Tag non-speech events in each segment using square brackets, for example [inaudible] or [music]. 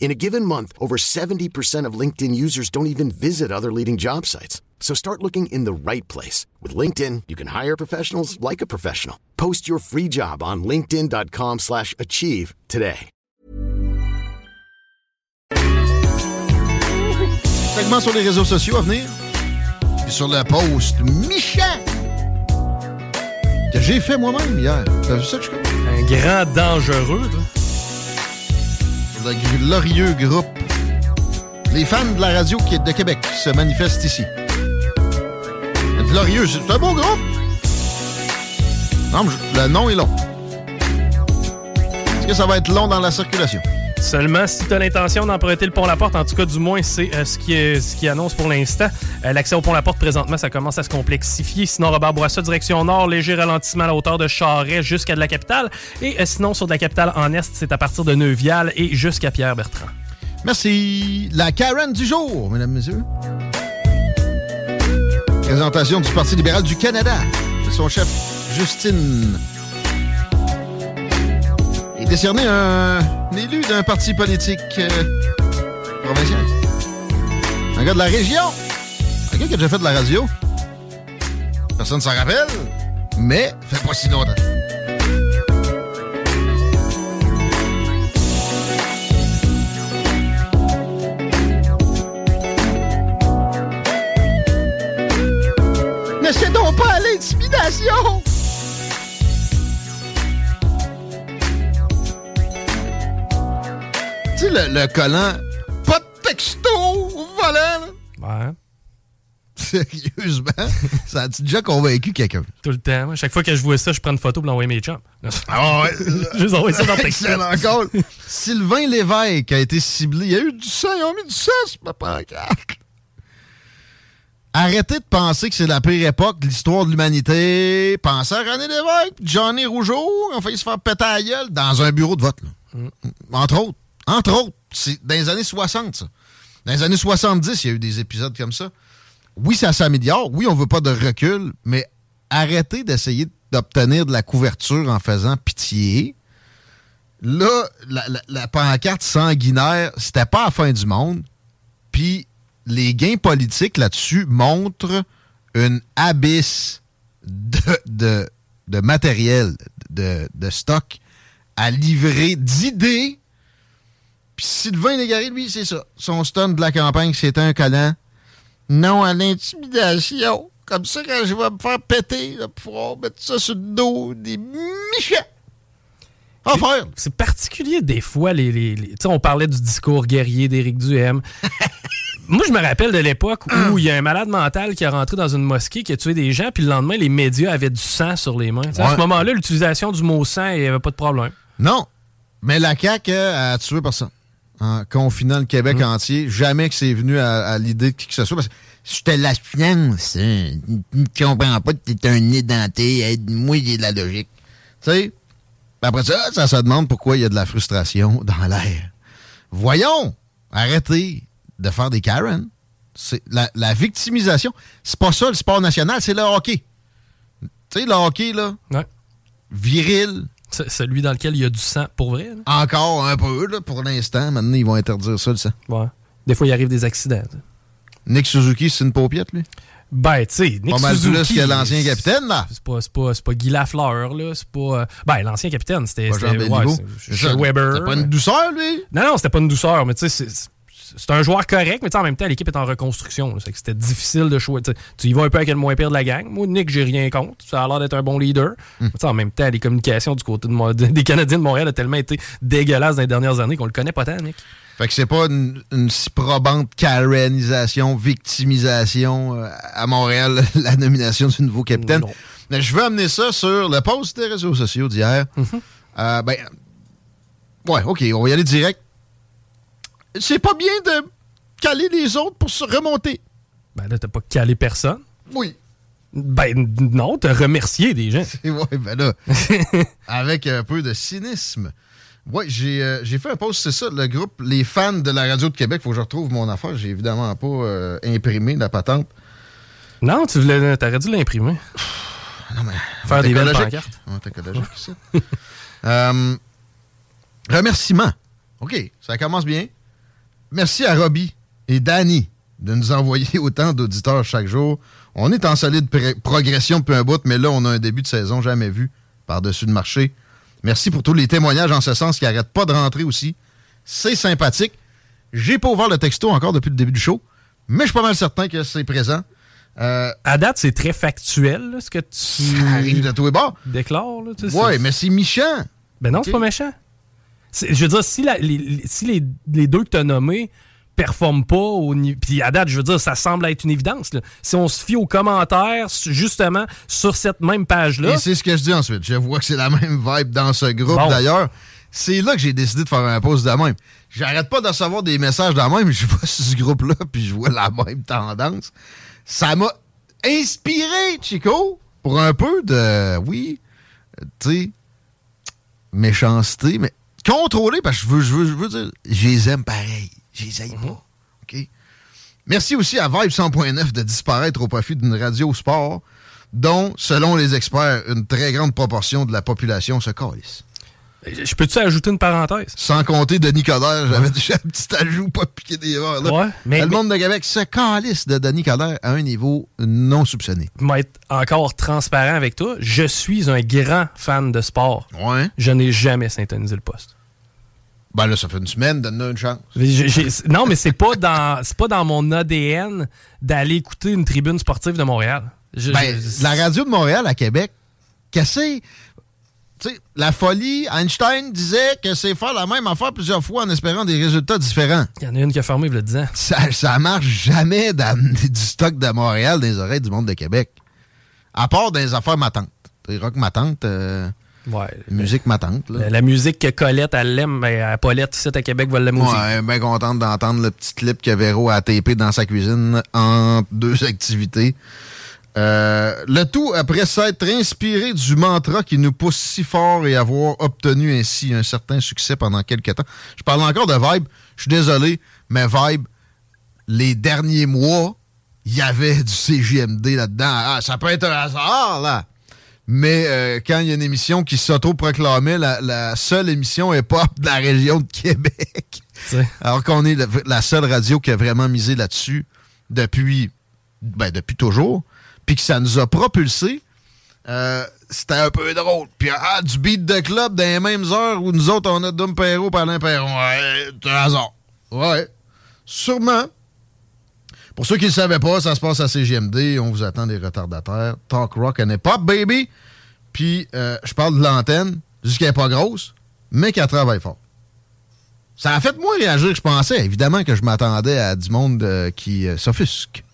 In a given month, over 70% of LinkedIn users don't even visit other leading job sites. So start looking in the right place. With LinkedIn, you can hire professionals like a professional. Post your free job on linkedin.com slash achieve today. Segment sur les réseaux sociaux à venir. Puis sur le post Michel que j'ai fait moi-même hier. T'as vu ça, Chico? Un grand dangereux, toi. Le glorieux groupe. Les fans de la radio qui est de Québec se manifestent ici. Glorieux, c'est un beau groupe. Non, le nom est long. Est-ce que ça va être long dans la circulation? Seulement si tu as l'intention d'emprunter le pont La Porte, en tout cas du moins c'est euh, ce qui ce qui annonce pour l'instant. Euh, L'accès au pont La Porte présentement, ça commence à se complexifier. Sinon Robert Bourassa direction nord, léger ralentissement à la hauteur de Charret jusqu'à de la capitale et euh, sinon sur de la capitale en est, c'est à partir de Neuvial et jusqu'à Pierre Bertrand. Merci. La Karen du jour, mesdames, messieurs. Présentation du Parti libéral du Canada. Son chef, Justine. Et décerné un élu d'un parti politique euh, provincial. Un gars de la région. Un gars qui a déjà fait de la radio. Personne ne s'en rappelle, mais fait pas si longtemps. Ne cédons pas à l'intimidation! Tu sais, le, le collant, pas de texto au volant, là? Ouais. Sérieusement, [laughs] ça a-tu déjà convaincu quelqu'un? Tout le temps. Moi, Chaque fois que je vois ça, je prends une photo pour l'envoyer mes chums. Ah ouais. [laughs] Juste envoyer ça dans. [laughs] Excellent encore. Sylvain Lévesque a été ciblé. Il y a eu du sang. Ils ont mis du sang sur ma pancarte. Arrêtez de penser que c'est la pire époque de l'histoire de l'humanité. Pensez à René Lévesque, Johnny Rougeau. Ont failli se faire péter la gueule dans un bureau de vote. là. Entre autres. Entre autres. C'est dans les années 60, ça. Dans les années 70, il y a eu des épisodes comme ça. Oui, ça s'améliore. Oui, on veut pas de recul, mais arrêtez d'essayer d'obtenir de la couverture en faisant pitié. Là, la pancarte sanguinaire, c'était pas la fin du monde. Puis les gains politiques là-dessus montrent une abysse de, de, de matériel, de, de stock à livrer d'idées. Puis Sylvain Légaré, lui, c'est ça. Son stun de la campagne, c'était un collant. Non à l'intimidation. Comme ça, quand je vais me faire péter, là, pour pouvoir mettre ça sur le dos des michets. Faire. C'est particulier des fois, les, les- les- tu sais, on parlait du discours guerrier d'Éric Duhem. [laughs] Moi, je me rappelle de l'époque où il y a un malade mental qui est rentré dans une mosquée, qui a tué des gens, puis le lendemain, les médias avaient du sang sur les mains. À ce moment-là, l'utilisation du mot sang, il n'y avait pas de problème. Non. Mais la CAQ a tué personne. En confinant le Québec mm. entier, jamais que c'est venu à, l'idée de qui que ce soit. Parce que je te la science. Hein. Tu comprends pas que t'es un édenté. Moi, j'ai de la logique. Tu sais? Après ça, ça se demande pourquoi il y a de la frustration [laughs] dans l'air. Voyons! Arrêtez de faire des Karen. C'est la, victimisation. C'est pas ça le sport national, c'est le hockey. Tu sais, le hockey, là? Ouais. Viril. Celui dans lequel il y a du sang pour vrai. Encore un peu, là, pour l'instant. Maintenant, ils vont interdire ça, le sang. Ouais. Des fois, il arrive des accidents. Nick Suzuki, c'est une paupiette, lui? Ben, tu sais, Nick pas Suzuki. que l'ancien capitaine, là. C'est pas, pas, pas Guy Lafleur, là. C'est pas. Euh, ben, l'ancien capitaine, c'était. C'était ouais, Weber. C'était pas une douceur, lui? Non, non, c'était pas une douceur, mais tu sais, c'est un joueur correct, mais en même temps, l'équipe est en reconstruction. C'était difficile de choisir. Tu y vas un peu avec le moins pire de la gang. Moi, Nick, j'ai rien contre. Ça a l'air d'être un bon leader. Hmm. En même temps, les communications du côté [laughs] des Canadiens de Montréal ont tellement été dégueulasses dans les dernières années qu'on le connaît pas tant, Nick. Fait que c'est pas une, si probante Karenisation, victimisation euh, à Montréal, [laughs] la nomination du nouveau capitaine. Mais je veux amener ça sur le post des réseaux sociaux d'hier. Mm-hmm. Euh, ben, ouais, OK, on va y aller direct. C'est pas bien de caler les autres pour se remonter. Ben là, t'as pas calé personne. Oui. Ben non, t'as remercié des gens. [laughs] ouais, ben là, [laughs] avec un peu de cynisme. Oui, euh, j'ai fait un post, c'est ça, le groupe Les fans de la radio de Québec. Faut que je retrouve mon affaire. J'ai évidemment pas euh, imprimé la patente. Non, tu voulais, t'aurais dû l'imprimer. non, mais. Faire des belles pancartes. [laughs] euh, remerciements. OK, ça commence bien. Merci à Robbie et Danny de nous envoyer [laughs] autant d'auditeurs chaque jour. On est en solide progression peu un bout, mais là, on a un début de saison jamais vu par-dessus le marché. Merci pour tous les témoignages en ce sens qui n'arrêtent pas de rentrer aussi. C'est sympathique. J'ai pas ouvert le texto encore depuis le début du show, mais je suis pas mal certain que c'est présent. Euh, à date, c'est très factuel, ce que tu. Ça arrive de tous les bords. Déclare, là. Tu sais, ouais, mais c'est méchant. Ben non, c'est pas méchant. Je veux dire, si, les, si les, les, deux que tu as nommés performe pas au Puis à date, je veux dire, ça semble être une évidence. Si on se fie aux commentaires, justement, sur cette même page-là. Et c'est ce que je dis ensuite. Je vois que c'est la même vibe dans ce groupe d'ailleurs. C'est là que j'ai décidé de faire un post de même. J'arrête pas de recevoir des messages de même. [laughs] Je vois ce groupe-là, puis je vois la même tendance. Ça m'a inspiré, Chico, pour un peu de, oui, tu sais, méchanceté, mais contrôlé, parce que je veux, je veux, je veux dire, je les aime pareil. Je les aime pas. OK? Merci aussi à Vibe 100.9 de disparaître au profit d'une radio sport dont, selon les experts, une très grande proportion de la population se calisse. Je peux-tu ajouter une parenthèse? Sans compter Denis Coderre, j'avais déjà un petit ajout, pas piqué des verres. Là. Ouais, mais, le monde de Québec se calisse de Denis Coderre à un niveau non soupçonné. Je vais être encore transparent avec toi. Je suis un grand fan de sport. Ouais. Je n'ai jamais syntonisé le poste. Ben là, ça fait une semaine, donne-nous une chance. non, mais c'est pas dans c'est pas dans mon ADN d'aller écouter une tribune sportive de Montréal. ben, la radio de Montréal à Québec, qu'est-ce la folie, Einstein disait que c'est faire la même affaire plusieurs fois en espérant des résultats différents. Il y en a une qui a fermé, il le disait. Ça, ça marche jamais d'amener du stock de Montréal dans les oreilles du monde de Québec. À part des affaires matantes. Rock matante. Euh, Ouais. Musique matante. Là. La, musique que Colette, elle l'aime, mais à Paulette, ici à Québec, va l'aimer aussi. Ouais, bien contente d'entendre le petit clip que Véro a tapé dans sa cuisine en deux activités. Euh, le tout après s'être inspiré du mantra qui nous pousse si fort et avoir obtenu ainsi un certain succès pendant quelques temps. Je parle encore de Vibe. Je suis désolé, mais Vibe, les derniers mois, il y avait du CGMD là-dedans. Ah, ça peut être un hasard, là. Mais euh, quand il y a une émission qui s'auto-proclamait la, seule émission hip-hop de la région de Québec, alors qu'on est la, seule radio qui a vraiment misé là-dessus depuis, ben, depuis toujours, puis que ça nous a propulsé, euh, c'était un peu drôle. Puis ah, du beat de club dans les mêmes heures où nous autres, on a Dom Perrault, Palin Perron. Ouais, c'est un hasard. Ouais, sûrement. Pour ceux qui ne savaient pas, ça se passe à CGMD. On vous attend des retardataires. Talk rock and hip-hop, baby. Puis, euh, je parle de l'antenne, qu'elle n'est pas grosse, mais qu'elle travaille fort. Ça a fait moins réagir que je pensais. Évidemment que je m'attendais à du monde euh, qui s'offusque.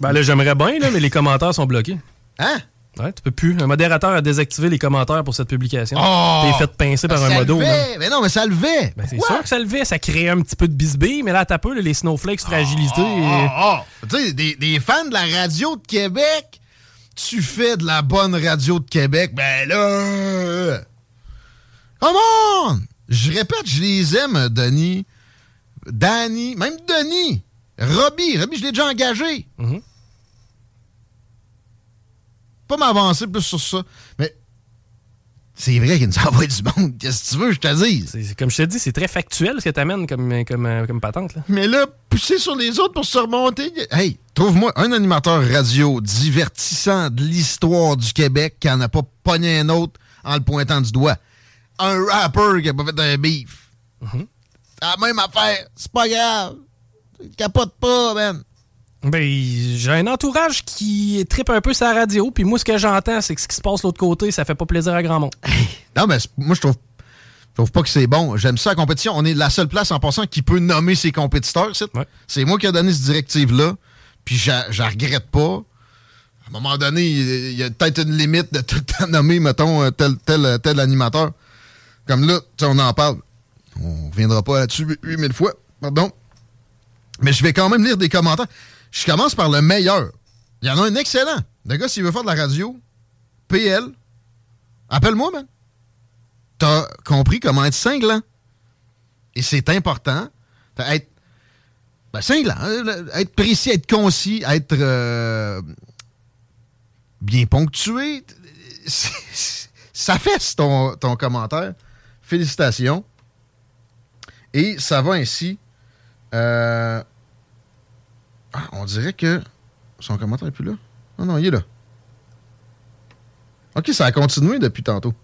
Ben là, j'aimerais bien, là, mais les commentaires sont bloqués. Hein? Ouais, tu peux plus. Un modérateur a désactivé les commentaires pour cette publication. Oh! T'es fait pincer par Ça un modo. Mais non, mais ça le fait. Ben, c'est sûr que ça le fait. Ça crée un petit peu de bisbille, mais là, t'as peu, là, les snowflakes fragilisés. Ah, ah. Tu sais, des, des fans de la radio de Québec, tu fais de la bonne radio de Québec, ben là... Come on! Je répète, je les aime, Denis. Danny, même Denis. Robbie, Robbie, je l'ai déjà engagé. Mhm. Pas m'avancer plus sur ça, mais c'est vrai qu'il nous envoie du monde. Qu'est-ce que tu veux, je te c'est- comme je te dis, c'est très factuel ce que t'amènes comme, comme, euh, comme patente. Là. Mais là, pousser sur les autres pour se remonter. Hey, trouve-moi un animateur radio divertissant de l'histoire du Québec qui en a pas pogné un autre en le pointant du doigt. Un rapper qui a pas fait un beef. C'est la même affaire. C'est pas grave. Capote pas, man. Ben, j'ai un entourage qui tripe un peu sa radio, puis moi, ce que j'entends, c'est que ce qui se passe de l'autre côté, ça fait pas plaisir à grand monde. [laughs] Non, mais moi, je trouve, je trouve pas que c'est bon. J'aime ça, la compétition. On est la seule place en passant qui peut nommer ses compétiteurs. c'est- Ouais. Moi qui ai donné cette directive-là. Puis, je la regrette pas. À un moment donné, il y a peut-être une limite de tout le temps nommer, mettons, euh, tel, tel, tel animateur. Comme là, tu sais, on en parle. On reviendra pas là-dessus 8000 fois. Pardon. Mais je vais quand même lire des commentaires. Je commence par le meilleur. Il y en a un excellent. Le gars, s'il veut faire de la radio, PL, appelle-moi, man t'as compris comment être cinglant. Et c'est important. Être ben, cinglant, hein, être précis, être concis, être euh, bien ponctué. [laughs] Ça fait ton, ton commentaire. Félicitations. Et ça va ainsi. Euh, ah, on dirait que son commentaire n'est plus là. Non, non, il est là. OK, ça a continué depuis tantôt.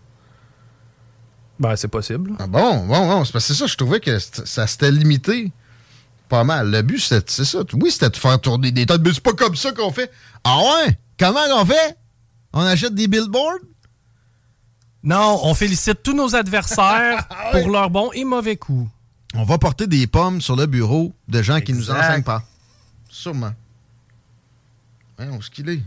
Ben, c'est possible. Ah bon, bon, bon. C'est parce que c'est ça, je trouvais que ça s'était limité pas mal. Le but, c'est ça. Oui, c'était de faire tourner des têtes, mais c'est pas comme ça qu'on fait. Ah ouais? Comment on fait? On achète des billboards? Non, on félicite tous nos adversaires [laughs] pour leurs bons et mauvais coups. On va porter des pommes sur le bureau de gens qui nous Exact. enseignent pas. Sûrement. Voyons, ce qu'il est?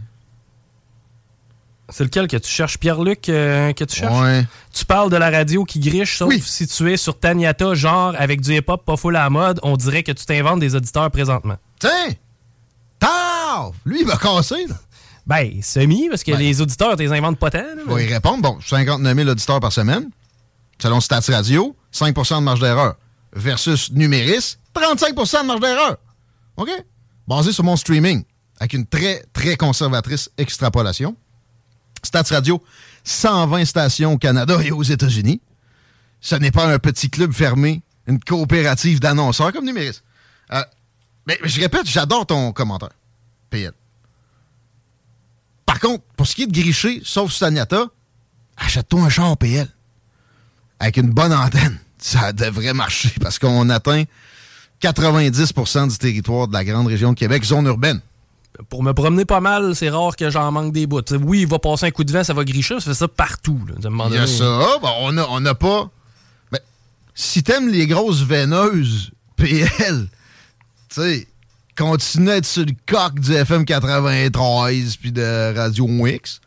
C'est lequel que tu cherches, Pierre-Luc, euh, que tu cherches? Ouais. Tu parles de la radio qui griche, sauf Oui. si tu es sur Taniata, genre avec du hip-hop pas full à la mode, on dirait que tu t'inventes des auditeurs présentement. Tiens! Taf! Lui, il va casser, là. Ben, semi, parce que Ben. les auditeurs, t'es inventent pas tant. là, mais- y répondre. Bon, 59 000 auditeurs par semaine. Selon Stats Radio, 5% de marge d'erreur. Versus Numéris, 35% de marge d'erreur. OK? Basé sur mon streaming, avec une très, très conservatrice extrapolation. Stats Radio, 120 stations au Canada et aux États-Unis. Ce n'est pas un petit club fermé, une coopérative d'annonceurs comme Numéris. Euh, mais je répète, j'adore ton commentaire, PL. Par contre, pour ce qui est de gricher, sauf Staniata, achète-toi un char PL. Avec une bonne antenne. Ça devrait marcher parce qu'on atteint 90% du territoire de la grande région de Québec, zone urbaine. Pour me promener pas mal, c'est rare que j'en manque des bouts. T'sais, oui, il va passer un coup de vent, ça va gricher, ça fait ça partout. là. Il y a ça. Bon, on n'a on a pas. Mais si t'aimes les grosses veineuses [laughs] PL, tu sais, continue à être sur le coq du FM 93 puis de Radio Wix.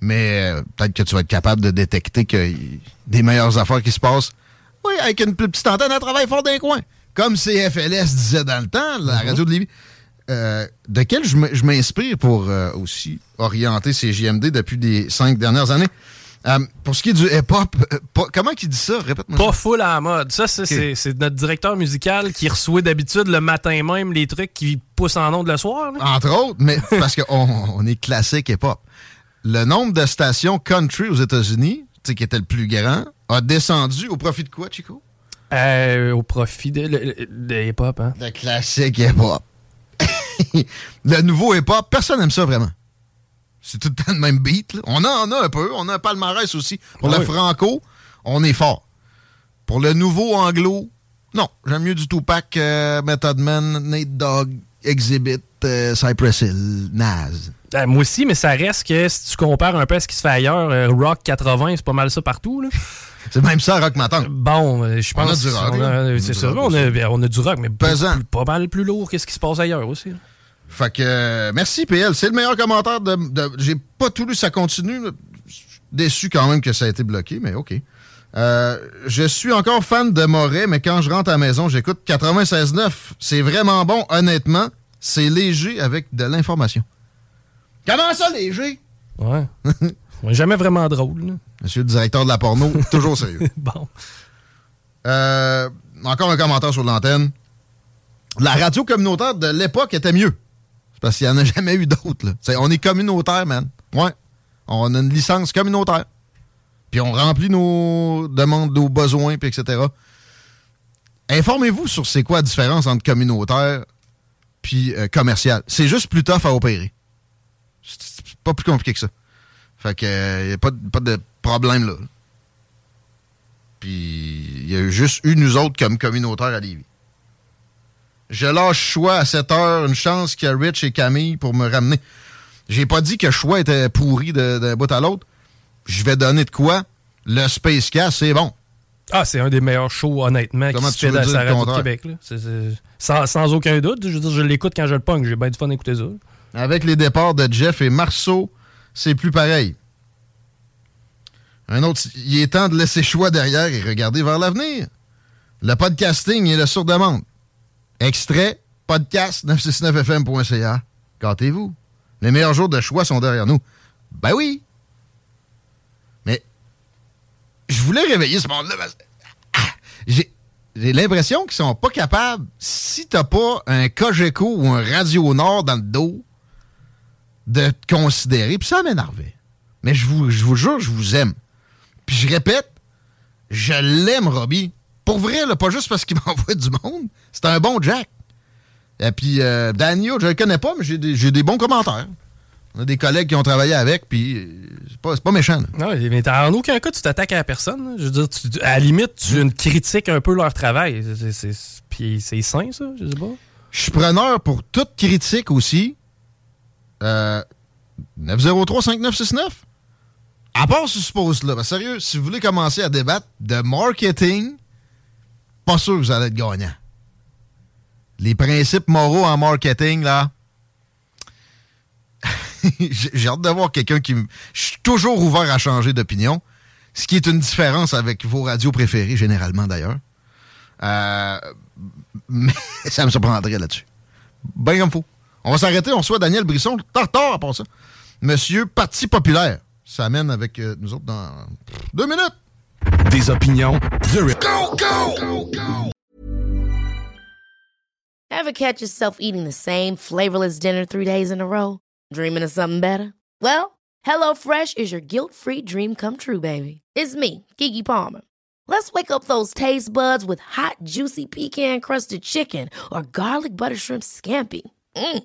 Mais euh, peut-être que tu vas être capable de détecter y des meilleures affaires qui se passent. Oui, avec une petite antenne à travail fort d'un coin. Comme CFLS disait dans le temps, la radio de Lévis. Euh, de quel je m'inspire pour euh, aussi orienter ces JMD depuis les cinq dernières années? Euh, pour ce qui est du hip-hop, euh, comment qu'il dit ça? Répète-moi. Pas full à la mode. Ça, c'est notre directeur musical qui reçoit d'habitude le matin même les trucs qui poussent en ondes le soir. là. Entre autres, mais [laughs] parce qu'on on est classique hip-hop. Le nombre de stations country aux États-Unis, tu sais, qui était le plus grand, a descendu au profit de quoi, Chico? Euh, au profit de, de- de hip-hop. Hein? Le classique hip-hop. [laughs] le nouveau hip-hop, personne n'aime ça vraiment. C'est tout le temps le même beat. là. On en a un peu. On a un palmarès aussi. Pour Ah le oui. franco, on est fort. Pour le nouveau anglo, non. J'aime mieux du Tupac, euh, Method Man, Nate Dogg, Exhibit. euh, Cypress Hill, Naz. Euh, moi aussi, mais ça reste que si tu compares un peu à ce qui se fait ailleurs, Rock 80, c'est pas mal ça partout. Là. C'est même ça, Rock Matin. Bon, euh, je On a pense du rock, on a- là. C'est Du ça, rock on a, ben, on a du rock, mais beaucoup Pesant. plus- pas mal plus lourd que ce qui se passe ailleurs aussi. là. Fait que, euh, merci PL. C'est le meilleur commentaire de. de- J'ai pas tout lu, ça continue. là. Je suis Déçu quand même que ça a été bloqué, mais OK. Euh, je suis encore fan de Moret, mais quand je rentre à la maison, j'écoute 96.9. C'est vraiment bon, honnêtement. C'est léger avec de l'information. Comment ça, léger? Ouais. [laughs] Jamais vraiment drôle. là. Monsieur le directeur de la porno, [laughs] toujours sérieux. Bon. Euh, encore un commentaire sur l'antenne. La radio communautaire de l'époque était mieux. C'est parce qu'il n'y en a [laughs] jamais eu d'autres. On est communautaire, man. Ouais. On a une licence communautaire. Puis on remplit nos demandes, nos besoins, puis etc. Informez-vous sur c'est quoi la différence entre communautaire puis euh, commercial. C'est juste plus tough à opérer. C'est pas plus compliqué que ça. Fait que n'y a pas, de- pas de problème là. Puis il y a juste eu nous autres comme communautaire à Lévis. Je lâche choix à cette heure, une chance qu'il y a Rich et Camille pour me ramener. J'ai pas dit que choix était pourri d'un bout à l'autre. Je vais donner de quoi? Le Space Cast, c'est bon. Ah, c'est un des meilleurs shows, honnêtement, Comment qui se tu fait à la radio de? Québec. là? Sans, sans aucun doute. Je veux dire, je l'écoute quand je le punk. J'ai bien du fun d'écouter ça. Avec les départs de Jeff et Marceau, c'est plus pareil. Un autre, il est temps de laisser choix derrière et regarder vers l'avenir. Le podcasting est le sur-demande. Extrait, podcast 969fm.ca. Gâtez-vous. Les meilleurs jours de choix sont derrière nous. Ben oui. Mais je voulais réveiller ce monde-là. parce- Ah, J'ai l'impression qu'ils sont pas capables, si t'as pas un Cogeco ou un Radio Nord dans le dos, de te considérer. Puis ça m'énervait. Mais je vous, je vous jure, je vous aime. Puis je répète, je l'aime, Robbie. Pour vrai, là, pas juste parce qu'il [laughs] m'envoie du monde. C'est un bon Jack. Et puis, euh, Daniel, je le connais pas, mais j'ai des, des bons commentaires. On a des collègues qui ont travaillé avec, puis euh, c'est pas, pas méchant. là. Non, mais en aucun cas, tu t'attaques à la personne. là. Je veux dire, tu- à la limite, tu une critiques un peu leur travail. Puis c'est sain, ça, je sais pas. Je suis preneur pour toute critique aussi. Euh, 903-5969. À part ce suppose-là, ben sérieux, si vous voulez commencer à débattre de marketing, pas sûr que vous allez être gagnant. Les principes moraux en marketing, là. [laughs] J'ai hâte de voir quelqu'un qui. Je suis toujours ouvert à changer d'opinion, ce qui est une différence avec vos radios préférées, généralement d'ailleurs. Euh, [laughs] mais ça me surprendrait là-dessus. Ben comme faut. On va s'arrêter, on soit Daniel Brisson, tartare à part ça. Monsieur Parti populaire. Ça amène avec euh, nous autres dans deux minutes. Des opinions, The Ever catch yourself eating the same flavorless dinner three days in a row? Dreaming of something better? Well, HelloFresh is your guilt-free dream come true, baby. It's me, Kiki Palmer. Let's wake up those taste buds with hot, juicy pecan-crusted chicken or garlic butter shrimp scampi. Mm.